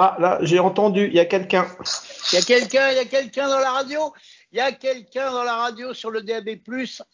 Ah, là, j'ai entendu, il y a quelqu'un. Il y a quelqu'un, il y a quelqu'un dans la radio. Il y a quelqu'un dans la radio sur le DAB+,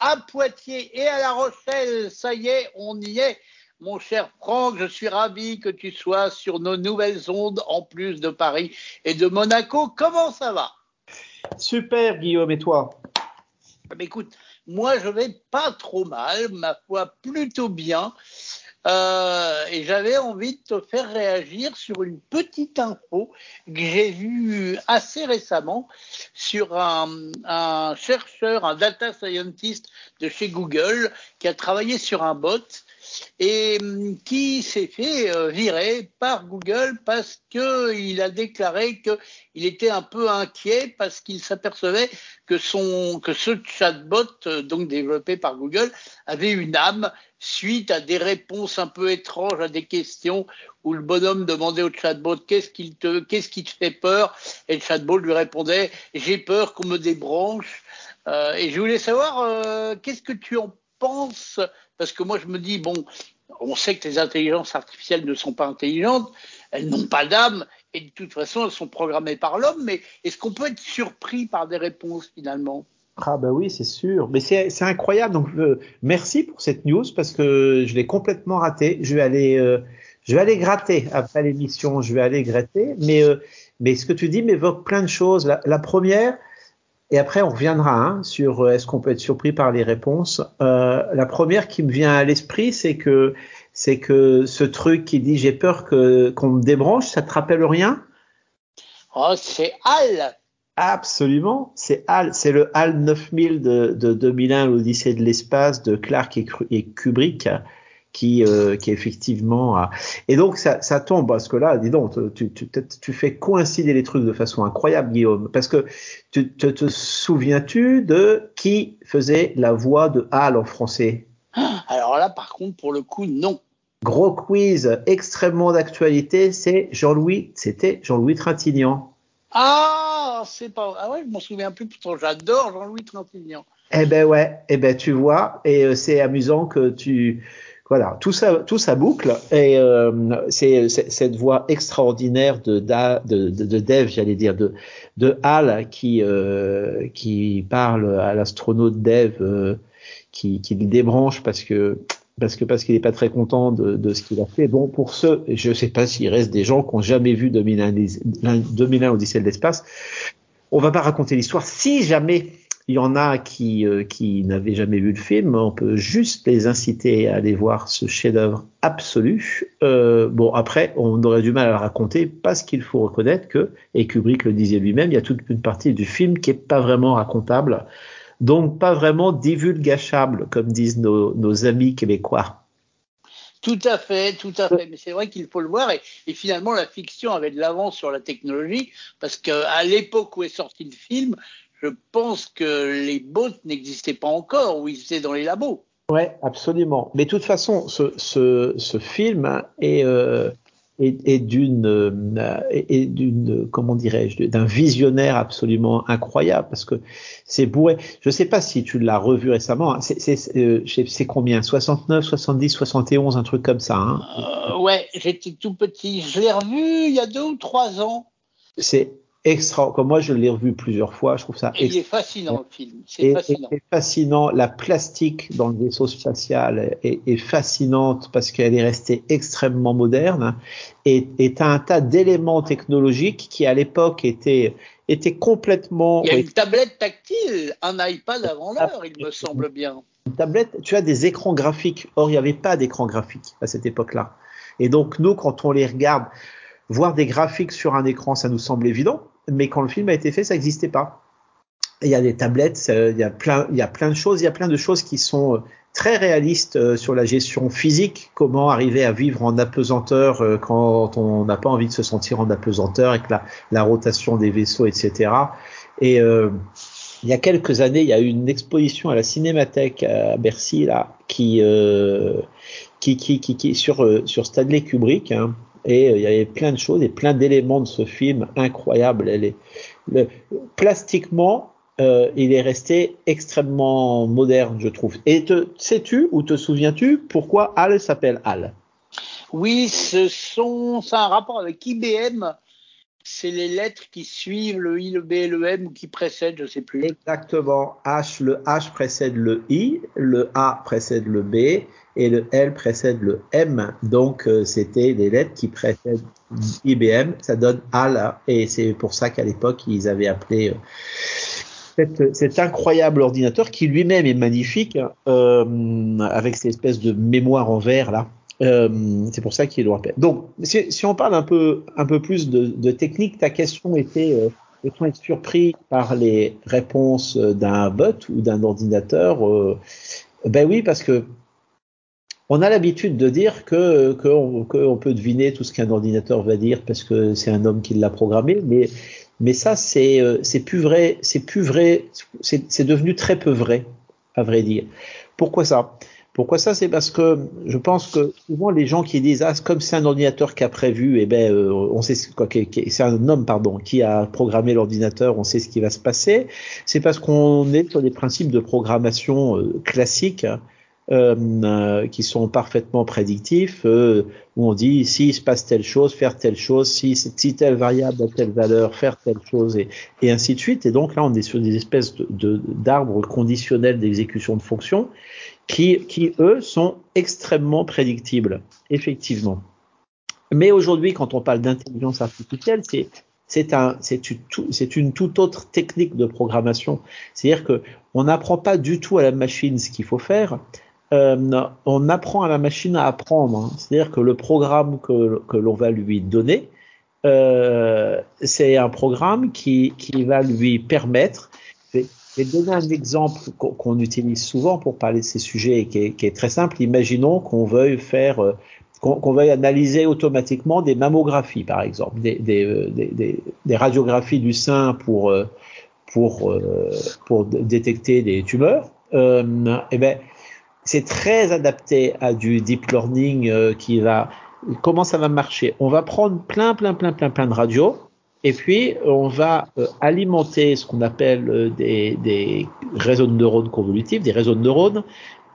à Poitiers et à La Rochelle. Ça y est, on y est. Mon cher Franck, je suis ravi que tu sois sur nos nouvelles ondes en plus de Paris et de Monaco. Comment ça va? Super, Guillaume, et toi? Ah, Écoute, moi je vais pas trop mal, ma foi plutôt bien. Euh, et j'avais envie de te faire réagir sur une petite info que j'ai vue assez récemment sur un, un, chercheur, un data scientist de chez Google qui a travaillé sur un bot et hum, qui s'est fait euh, virer par Google parce qu'il a déclaré qu'il était un peu inquiet parce qu'il s'apercevait que, que ce chatbot, euh, donc développé par Google, avait une âme suite à des réponses un peu étranges à des questions où le bonhomme demandait au chatbot qu'est-ce qui te, te fait peur? Et le chatbot lui répondait j'ai peur qu'on me débranche. Euh, et je voulais savoir qu'est-ce que tu en penses parce que moi je me dis bon on sait que les intelligences artificielles ne sont pas intelligentes, elles n'ont pas d'âme et de toute façon elles sont programmées par l'homme, mais est-ce qu'on peut être surpris par des réponses finalement? Ah bah oui, c'est sûr. Mais c'est incroyable. Donc euh, merci pour cette news parce que je l'ai complètement raté. Je vais aller, euh, je vais aller gratter après l'émission. Je vais aller gratter. Mais euh, mais ce que tu dis m'évoque plein de choses. La, première, et après on reviendra hein, sur est-ce qu'on peut être surpris par les réponses. la première qui me vient à l'esprit, c'est que c'est que ce truc qui dit j'ai peur que qu'on me débranche, ça te rappelle rien? Oh, c'est Al Absolument, c'est HAL, c'est le HAL 9000 de, de 2001, l'Odyssée de l'espace de Clark et, Kubrick, qui, euh, qui effectivement a... Et donc ça, ça tombe parce que là, dis donc, tu, tu, tu, fais coïncider les trucs de façon incroyable, Guillaume, parce que tu te, te souviens-tu de qui faisait la voix de HAL en français? Alors là, par contre, pour le coup, non. Gros quiz extrêmement d'actualité, c'est Jean-Louis, c'était Jean-Louis Trintignant. Ah, c'est pas. Ah ouais, je m'en souviens plus. Pourtant, j'adore Jean-Louis Trintignant. Eh ben ouais, eh ben tu vois, et euh, c'est amusant que tu. Voilà, tout ça, tout ça boucle et euh, c'est cette voix extraordinaire de de, de, de Dev, j'allais dire de de Hal qui euh, qui parle à l'astronaute Dev euh, qui qui le débranche parce que parce que parce qu'il n'est pas très content de, de ce qu'il a fait. Bon, pour ceux, je ne sais pas s'il reste des gens qui n'ont jamais vu 2001, 2001 Odyssée de l'espace. On va pas raconter l'histoire. Si jamais il y en a qui, euh, qui n'avaient jamais vu le film, on peut juste les inciter à aller voir ce chef-d'œuvre absolu. Euh, bon, après, on aurait du mal à le raconter parce qu'il faut reconnaître que, et Kubrick le disait lui-même, il y a toute une partie du film qui est pas vraiment racontable donc pas vraiment divulgachable, comme disent nos, amis québécois. Tout à fait, tout à fait. Mais c'est vrai qu'il faut le voir. Et, finalement, la fiction avait de l'avance sur la technologie, parce qu'à l'époque où est sorti le film, je pense que les bots n'existaient pas encore, où ils étaient dans les labos. Ouais, absolument. Mais de toute façon, ce, film est, euh, et, d'une euh, et, d'une comment dirais-je d'un visionnaire absolument incroyable parce que c'est bourré. Je sais pas si tu l'as revu récemment. Hein. C'est euh, c'est combien? 69, 70, 71, un truc comme ça. Hein euh, ouais, j'étais tout petit. Je l'ai revu il y a deux ou trois ans. C'est extra. Comme moi, je l'ai revu plusieurs fois. Je trouve ça. il est fascinant le film. C'est fascinant. fascinant. La plastique dans le vaisseau spatial est, est fascinante parce qu'elle est restée extrêmement moderne et est un tas d'éléments technologiques qui à l'époque étaient étaient complètement. Il y a une tablette tactile, un iPad avant l'heure, il me semble bien. Une tablette, tu as des écrans graphiques. Or, il n'y avait pas d'écran graphique à cette époque-là. Et donc, nous, quand on les regarde, voir des graphiques sur un écran, ça nous semble évident mais quand le film a été fait, ça n'existait pas. Il y a des tablettes, il y a plein, il y a plein de choses, il y a plein de choses qui sont euh, très réalistes euh, sur la gestion physique, comment arriver à vivre en apesanteur euh, quand on n'a pas envie de se sentir en apesanteur avec la, la rotation des vaisseaux, etc. Et il y a quelques années, il y a eu une exposition à la Cinémathèque à Bercy là, qui, euh, qui, qui, qui, qui, sur sur Stanley Kubrick, hein, et euh, il y avait plein de choses et plein d'éléments de ce film incroyables. Elle est, le, plastiquement, euh, il est resté extrêmement moderne, je trouve. Et te, sais-tu ou te souviens-tu pourquoi Al s'appelle Al Oui, ce sont, c'est un rapport avec IBM. C'est les lettres qui suivent le I, le B et le M ou qui précèdent, je sais plus. Exactement. H, le H précède le I, le A précède le B et le L précède le M. Donc, euh, c'était des lettres qui précèdent IBM. Ça donne A là. Et c'est pour ça qu'à l'époque, ils avaient appelé euh, cet, incroyable ordinateur qui lui-même est magnifique, euh, avec cette espèce de mémoire en verre là. C'est pour ça qu'il le rappelle. Donc, si, on parle un peu, un peu plus de, technique, ta question était peut-on être surpris par les réponses d'un bot ou d'un ordinateur Ben oui, parce que on a l'habitude de dire que qu'on que peut deviner tout ce qu'un ordinateur va dire parce que c'est un homme qui l'a programmé, mais mais ça c'est euh, c'est plus vrai, c'est plus vrai, c'est devenu très peu vrai à vrai dire. Pourquoi ça? Pourquoi ça? C'est parce que je pense que souvent les gens qui disent ah comme c'est un ordinateur qui a prévu, eh ben euh, on sait c'est un homme pardon qui a programmé l'ordinateur, on sait ce qui va se passer. C'est parce qu'on est sur des principes de programmation euh, classiques euh, qui sont parfaitement prédictifs, euh, où on dit s'il se passe telle chose, faire telle chose, si, si telle variable a telle valeur, faire telle chose, et, ainsi de suite. Et donc là, on est sur des espèces de d'arbres conditionnels d'exécution de fonctions qui, qui, eux, sont extrêmement prédictibles, effectivement. Mais aujourd'hui, quand on parle d'intelligence artificielle, c'est c'est un, une, une toute autre technique de programmation. C'est-à-dire que on n'apprend pas du tout à la machine ce qu'il faut faire, euh, on apprend à la machine à apprendre. Hein. C'est-à-dire que le programme que, que l'on va lui donner, euh, c'est un programme qui, qui va lui permettre. Je vais donner un exemple qu'on utilise souvent pour parler de ces sujets et qui est, très simple. Imaginons qu'on veuille faire, euh, qu'on veuille analyser automatiquement des mammographies, par exemple, des, des, euh, des, des radiographies du sein pour, pour, pour détecter des tumeurs. Euh, eh ben, c'est très adapté à du deep learning euh, qui va. Comment ça va marcher On va prendre plein, plein, plein, plein, plein de radios. Et puis, on va euh, alimenter ce qu'on appelle euh, des, des, réseaux de neurones convolutifs, des réseaux de neurones.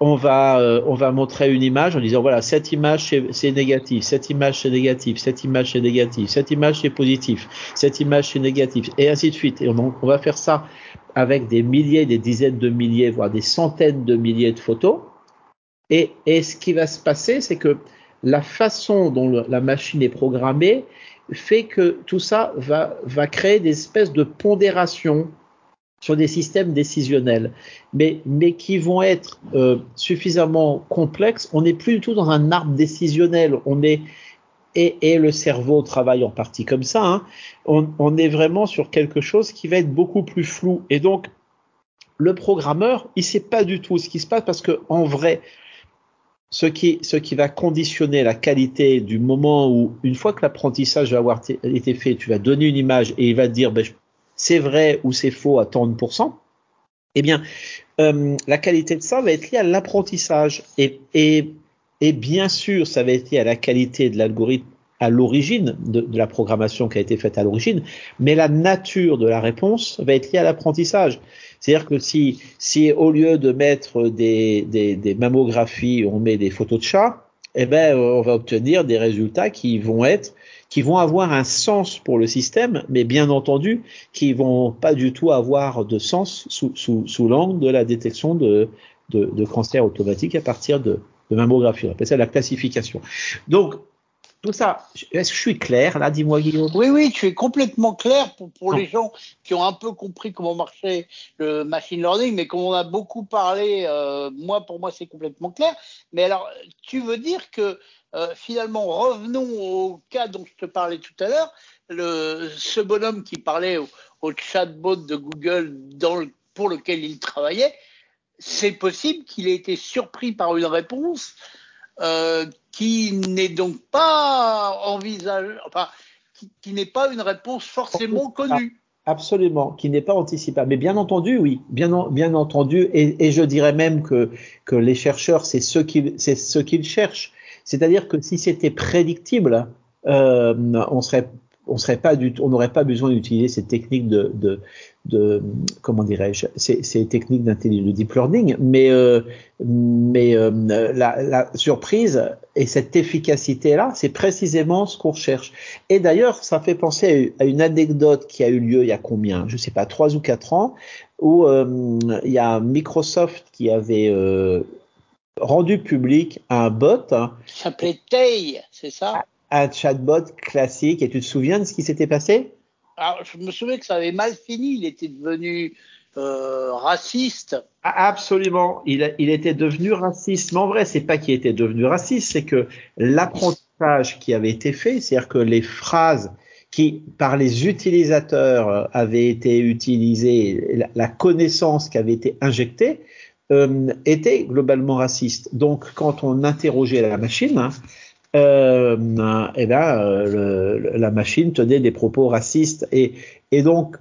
On va, on va montrer une image en disant, voilà, cette image, c'est négatif, cette image, c'est négatif, cette image, c'est négatif, cette image, c'est positif, cette image, c'est négatif, et ainsi de suite. Et on va faire ça avec des milliers, des dizaines de milliers, voire des centaines de milliers de photos. Et, ce qui va se passer, c'est que la façon dont la machine est programmée fait que tout ça va, créer des espèces de pondérations sur des systèmes décisionnels, mais, qui vont être euh, suffisamment complexes. On n'est plus du tout dans un arbre décisionnel. On est et, le cerveau travaille en partie comme ça. Hein, on, est vraiment sur quelque chose qui va être beaucoup plus flou. Et donc le programmeur, il sait pas du tout ce qui se passe parce que en vrai, ce qui, ce qui va conditionner la qualité du moment où, une fois que l'apprentissage va avoir été fait, tu vas donner une image et il va te dire ben, c'est vrai ou c'est faux à tant de pourcents, eh bien, euh, la qualité de ça va être liée à l'apprentissage. Et, et, et, bien sûr, ça va être lié à la qualité de l'algorithme à l'origine de, de, la programmation qui a été faite à l'origine, mais la nature de la réponse va être liée à l'apprentissage. C'est-à-dire que si, si au lieu de mettre des, des, des, mammographies, on met des photos de chats, eh ben, on va obtenir des résultats qui vont être, qui vont avoir un sens pour le système, mais bien entendu, qui vont pas du tout avoir de sens sous, sous, sous l'angle de la détection de, de, de cancer automatique à partir de, de mammographie. On appelle ça la classification. Donc, tout ça, est-ce que je suis clair là Dis-moi Guillaume? Oui, oui, tu es complètement clair pour, pour les gens qui ont un peu compris comment marchait le machine learning, mais comme on a beaucoup parlé, euh, moi pour moi c'est complètement clair. Mais alors, tu veux dire que euh, finalement, revenons au cas dont je te parlais tout à l'heure, le, ce bonhomme qui parlait au, au chatbot de Google dans le, pour lequel il travaillait, c'est possible qu'il ait été surpris par une réponse euh, qui n'est donc pas envisagé, enfin, qui, qui n'est pas une réponse forcément connue. Absolument, qui n'est pas anticipable. Mais bien entendu, oui, bien, bien entendu, et, et, je dirais même que, que les chercheurs, c'est ce qu'ils, c'est ce qu'ils cherchent. C'est-à-dire que si c'était prédictible, euh, on serait on serait pas du on n'aurait pas besoin d'utiliser ces techniques de, de, de comment dirais-je, ces, ces techniques d'intelligence, de deep learning, mais euh, mais euh, la, la, surprise et cette efficacité là, c'est précisément ce qu'on recherche. Et d'ailleurs, ça fait penser à une anecdote qui a eu lieu il y a combien, je sais pas, trois ou quatre ans, où euh, il y a Microsoft qui avait rendu public un bot. Hein, qui s'appelait Tay, c'est ça? Un chatbot classique. Et tu te souviens de ce qui s'était passé? Alors, je me souviens que ça avait mal fini. Il était devenu euh, raciste. Ah, absolument. Il, il, était devenu raciste. Mais en vrai, c'est pas qu'il était devenu raciste, c'est que l'apprentissage qui avait été fait, c'est-à-dire que les phrases qui, par les utilisateurs, euh, avaient été utilisées, la, la connaissance qui avait été injectée, euh, était globalement raciste. Donc, quand on interrogeait la machine, euh, eh ben, euh, la machine tenait des propos racistes. Et, et donc,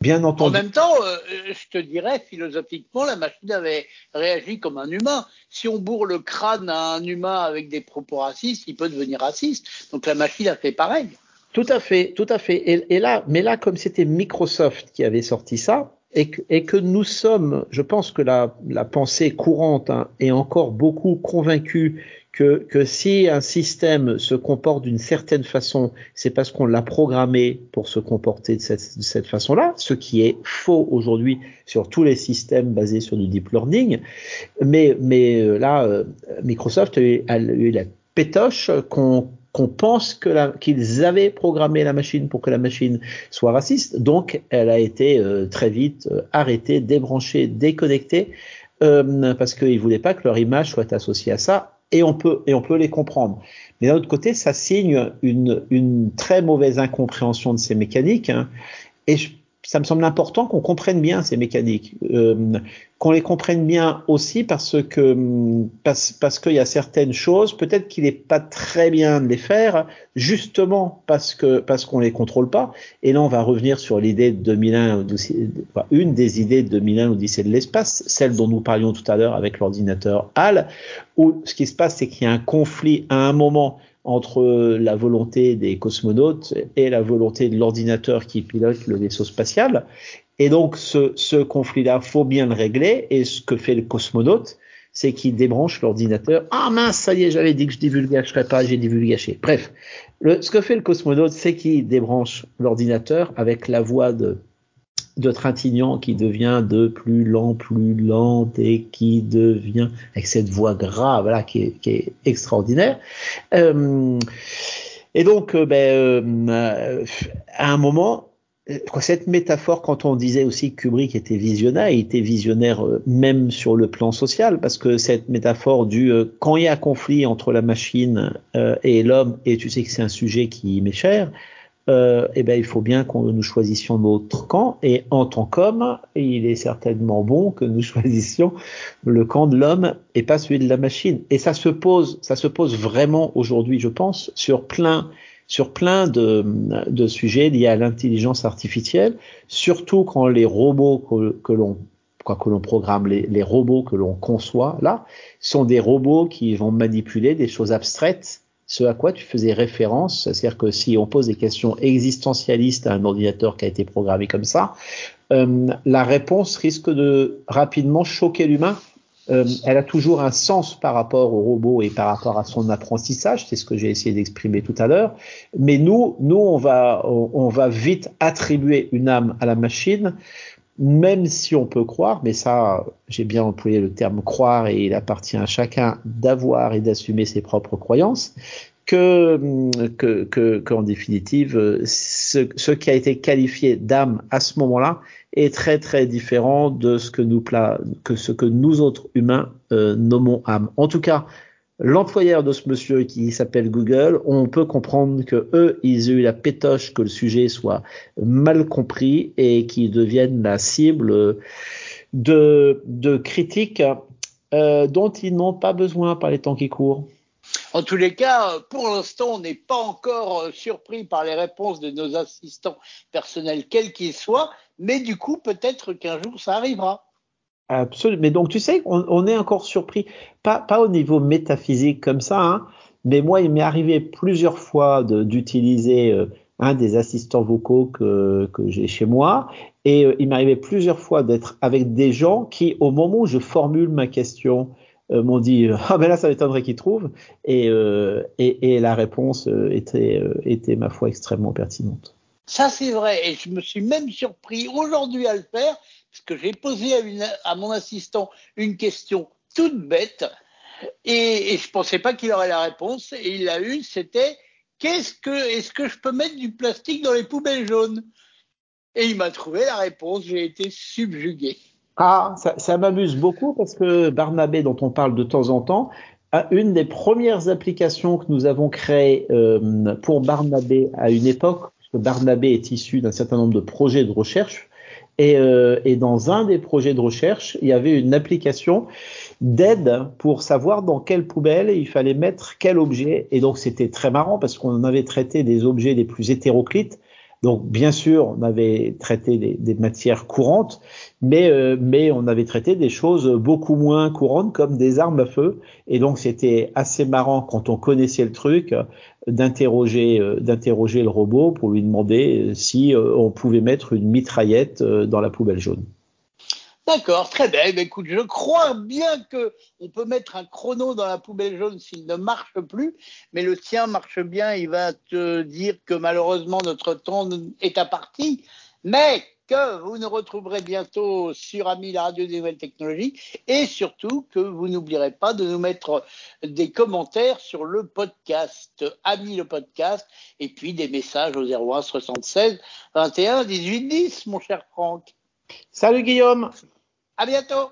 bien entendu. En même temps, euh, je te dirais, philosophiquement, la machine avait réagi comme un humain. Si on bourre le crâne à un humain avec des propos racistes, il peut devenir raciste. Donc la machine a fait pareil. Tout à fait, tout à fait. Et, et là, mais là, comme c'était Microsoft qui avait sorti ça, et que, et que, nous sommes, je pense que la, la pensée courante hein, est encore beaucoup convaincue que, que, si un système se comporte d'une certaine façon, c'est parce qu'on l'a programmé pour se comporter de cette, de cette façon-là, ce qui est faux aujourd'hui sur tous les systèmes basés sur du deep learning. Mais, mais euh, là, euh, Microsoft a eu la pétoche qu'on qu'on pense qu'ils avaient programmé la machine pour que la machine soit raciste. Donc, elle a été euh, très vite arrêtée, débranchée, déconnectée, parce qu'ils voulaient pas que leur image soit associée à ça. Et on peut et on peut les comprendre. Mais d'un autre côté, ça signe une, une très mauvaise incompréhension de ces mécaniques. Hein. Et je ça me semble important qu'on comprenne bien ces mécaniques, euh, qu'on les comprenne bien aussi parce que parce, parce qu'il y a certaines choses, peut-être qu'il n'est pas très bien de les faire, justement parce que parce qu'on les contrôle pas. Et là, on va revenir sur l'idée de 2001, enfin, une des idées de 2001 Odyssée de l'espace, celle dont nous parlions tout à l'heure avec l'ordinateur HAL, où ce qui se passe, c'est qu'il y a un conflit à un moment entre la volonté des cosmonautes et la volonté de l'ordinateur qui pilote le vaisseau spatial. Et donc ce, ce conflit-là, faut bien le régler. Et ce que fait le cosmonaute, c'est qu'il débranche l'ordinateur. Ah mince, ça y est, j'avais dit que je divulgacherais pas, j'ai divulgaché. Bref, le, ce que fait le cosmonaute, c'est qu'il débranche l'ordinateur avec la voix de de Trintignant qui devient de plus lent, plus lent et qui devient avec cette voix grave là qui est, qui est extraordinaire. Euh, et donc, euh, ben, euh, à un moment, cette métaphore, quand on disait aussi que Kubrick était visionnaire, il était visionnaire même sur le plan social, parce que cette métaphore du quand il y a conflit entre la machine et l'homme, et tu sais que c'est un sujet qui m'est cher, euh, eh ben, il faut bien que nous choisissions notre camp. Et en tant qu'homme, il est certainement bon que nous choisissions le camp de l'homme et pas celui de la machine. Et ça se pose, ça se pose vraiment aujourd'hui, je pense, sur plein, sur plein de, de sujets liés à l'intelligence artificielle, surtout quand les robots que, l'on quoi que l'on programme, les, les robots que l'on conçoit là, sont des robots qui vont manipuler des choses abstraites ce à quoi tu faisais référence, c'est-à-dire que si on pose des questions existentialistes à un ordinateur qui a été programmé comme ça, euh, la réponse risque de rapidement choquer l'humain. Euh, elle a toujours un sens par rapport au robot et par rapport à son apprentissage, c'est ce que j'ai essayé d'exprimer tout à l'heure. Mais nous, nous, on va, on va vite attribuer une âme à la machine même si on peut croire, mais ça, j'ai bien employé le terme croire et il appartient à chacun d'avoir et d'assumer ses propres croyances, que, que, que, qu'en définitive, ce, ce, qui a été qualifié d'âme à ce moment-là est très très différent de ce que nous que ce que nous autres humains euh, nommons âme. En tout cas, l'employeur de ce monsieur qui s'appelle Google, on peut comprendre que eux, ils ont eu la pétoche que le sujet soit mal compris et qu'ils deviennent la cible de, de critiques euh, dont ils n'ont pas besoin par les temps qui courent. En tous les cas, pour l'instant, on n'est pas encore euh, surpris par les réponses de nos assistants personnels, quels qu'ils soient, mais du coup, peut-être qu'un jour, ça arrivera. Absolument. Mais donc, tu sais, on, est encore surpris, pas, au niveau métaphysique comme ça, hein, mais moi, il m'est arrivé plusieurs fois d'utiliser euh, un des assistants vocaux que, j'ai chez moi. Et euh, il m'arrivait plusieurs fois d'être avec des gens qui, au moment où je formule ma question, euh, m'ont dit ah ben là ça m'étonnerait qu'ils trouvent et, euh, et, et, la réponse était, était ma foi extrêmement pertinente. Ça c'est vrai et je me suis même surpris aujourd'hui à le faire parce que j'ai posé à mon assistant une question toute bête et, et je pensais pas qu'il aurait la réponse et il l'a eu c'était qu'est-ce que est-ce que je peux mettre du plastique dans les poubelles jaunes? Et il m'a trouvé la réponse. J'ai été subjugué. Ah, ça, ça m'amuse beaucoup parce que Barnabé, dont on parle de temps en temps, une des premières applications que nous avons créées euh, pour Barnabé à une époque, parce que Barnabé est issu d'un certain nombre de projets de recherche. Et, euh, et, dans un des projets de recherche, il y avait une application d'aide pour savoir dans quelle poubelle il fallait mettre quel objet. Et donc c'était très marrant parce qu'on avait traité des objets les plus hétéroclites. Donc bien sûr, on avait traité des, matières courantes, mais, euh, mais on avait traité des choses beaucoup moins courantes comme des armes à feu. Et donc c'était assez marrant quand on connaissait le truc d'interroger euh, le robot pour lui demander si euh, on pouvait mettre une mitraillette dans la poubelle jaune. D'accord, très bien. Eh écoute, je crois bien que on peut mettre un chrono dans la poubelle jaune s'il ne marche plus, mais le tien marche bien. Il va te dire que malheureusement notre temps est à partie, mais que vous nous retrouverez bientôt sur Ami la radio des nouvelles technologies et surtout que vous n'oublierez pas de nous mettre des commentaires sur le podcast Ami le podcast et puis des messages au 01 76 21 18 10 mon cher Franck. Salut Guillaume à bientôt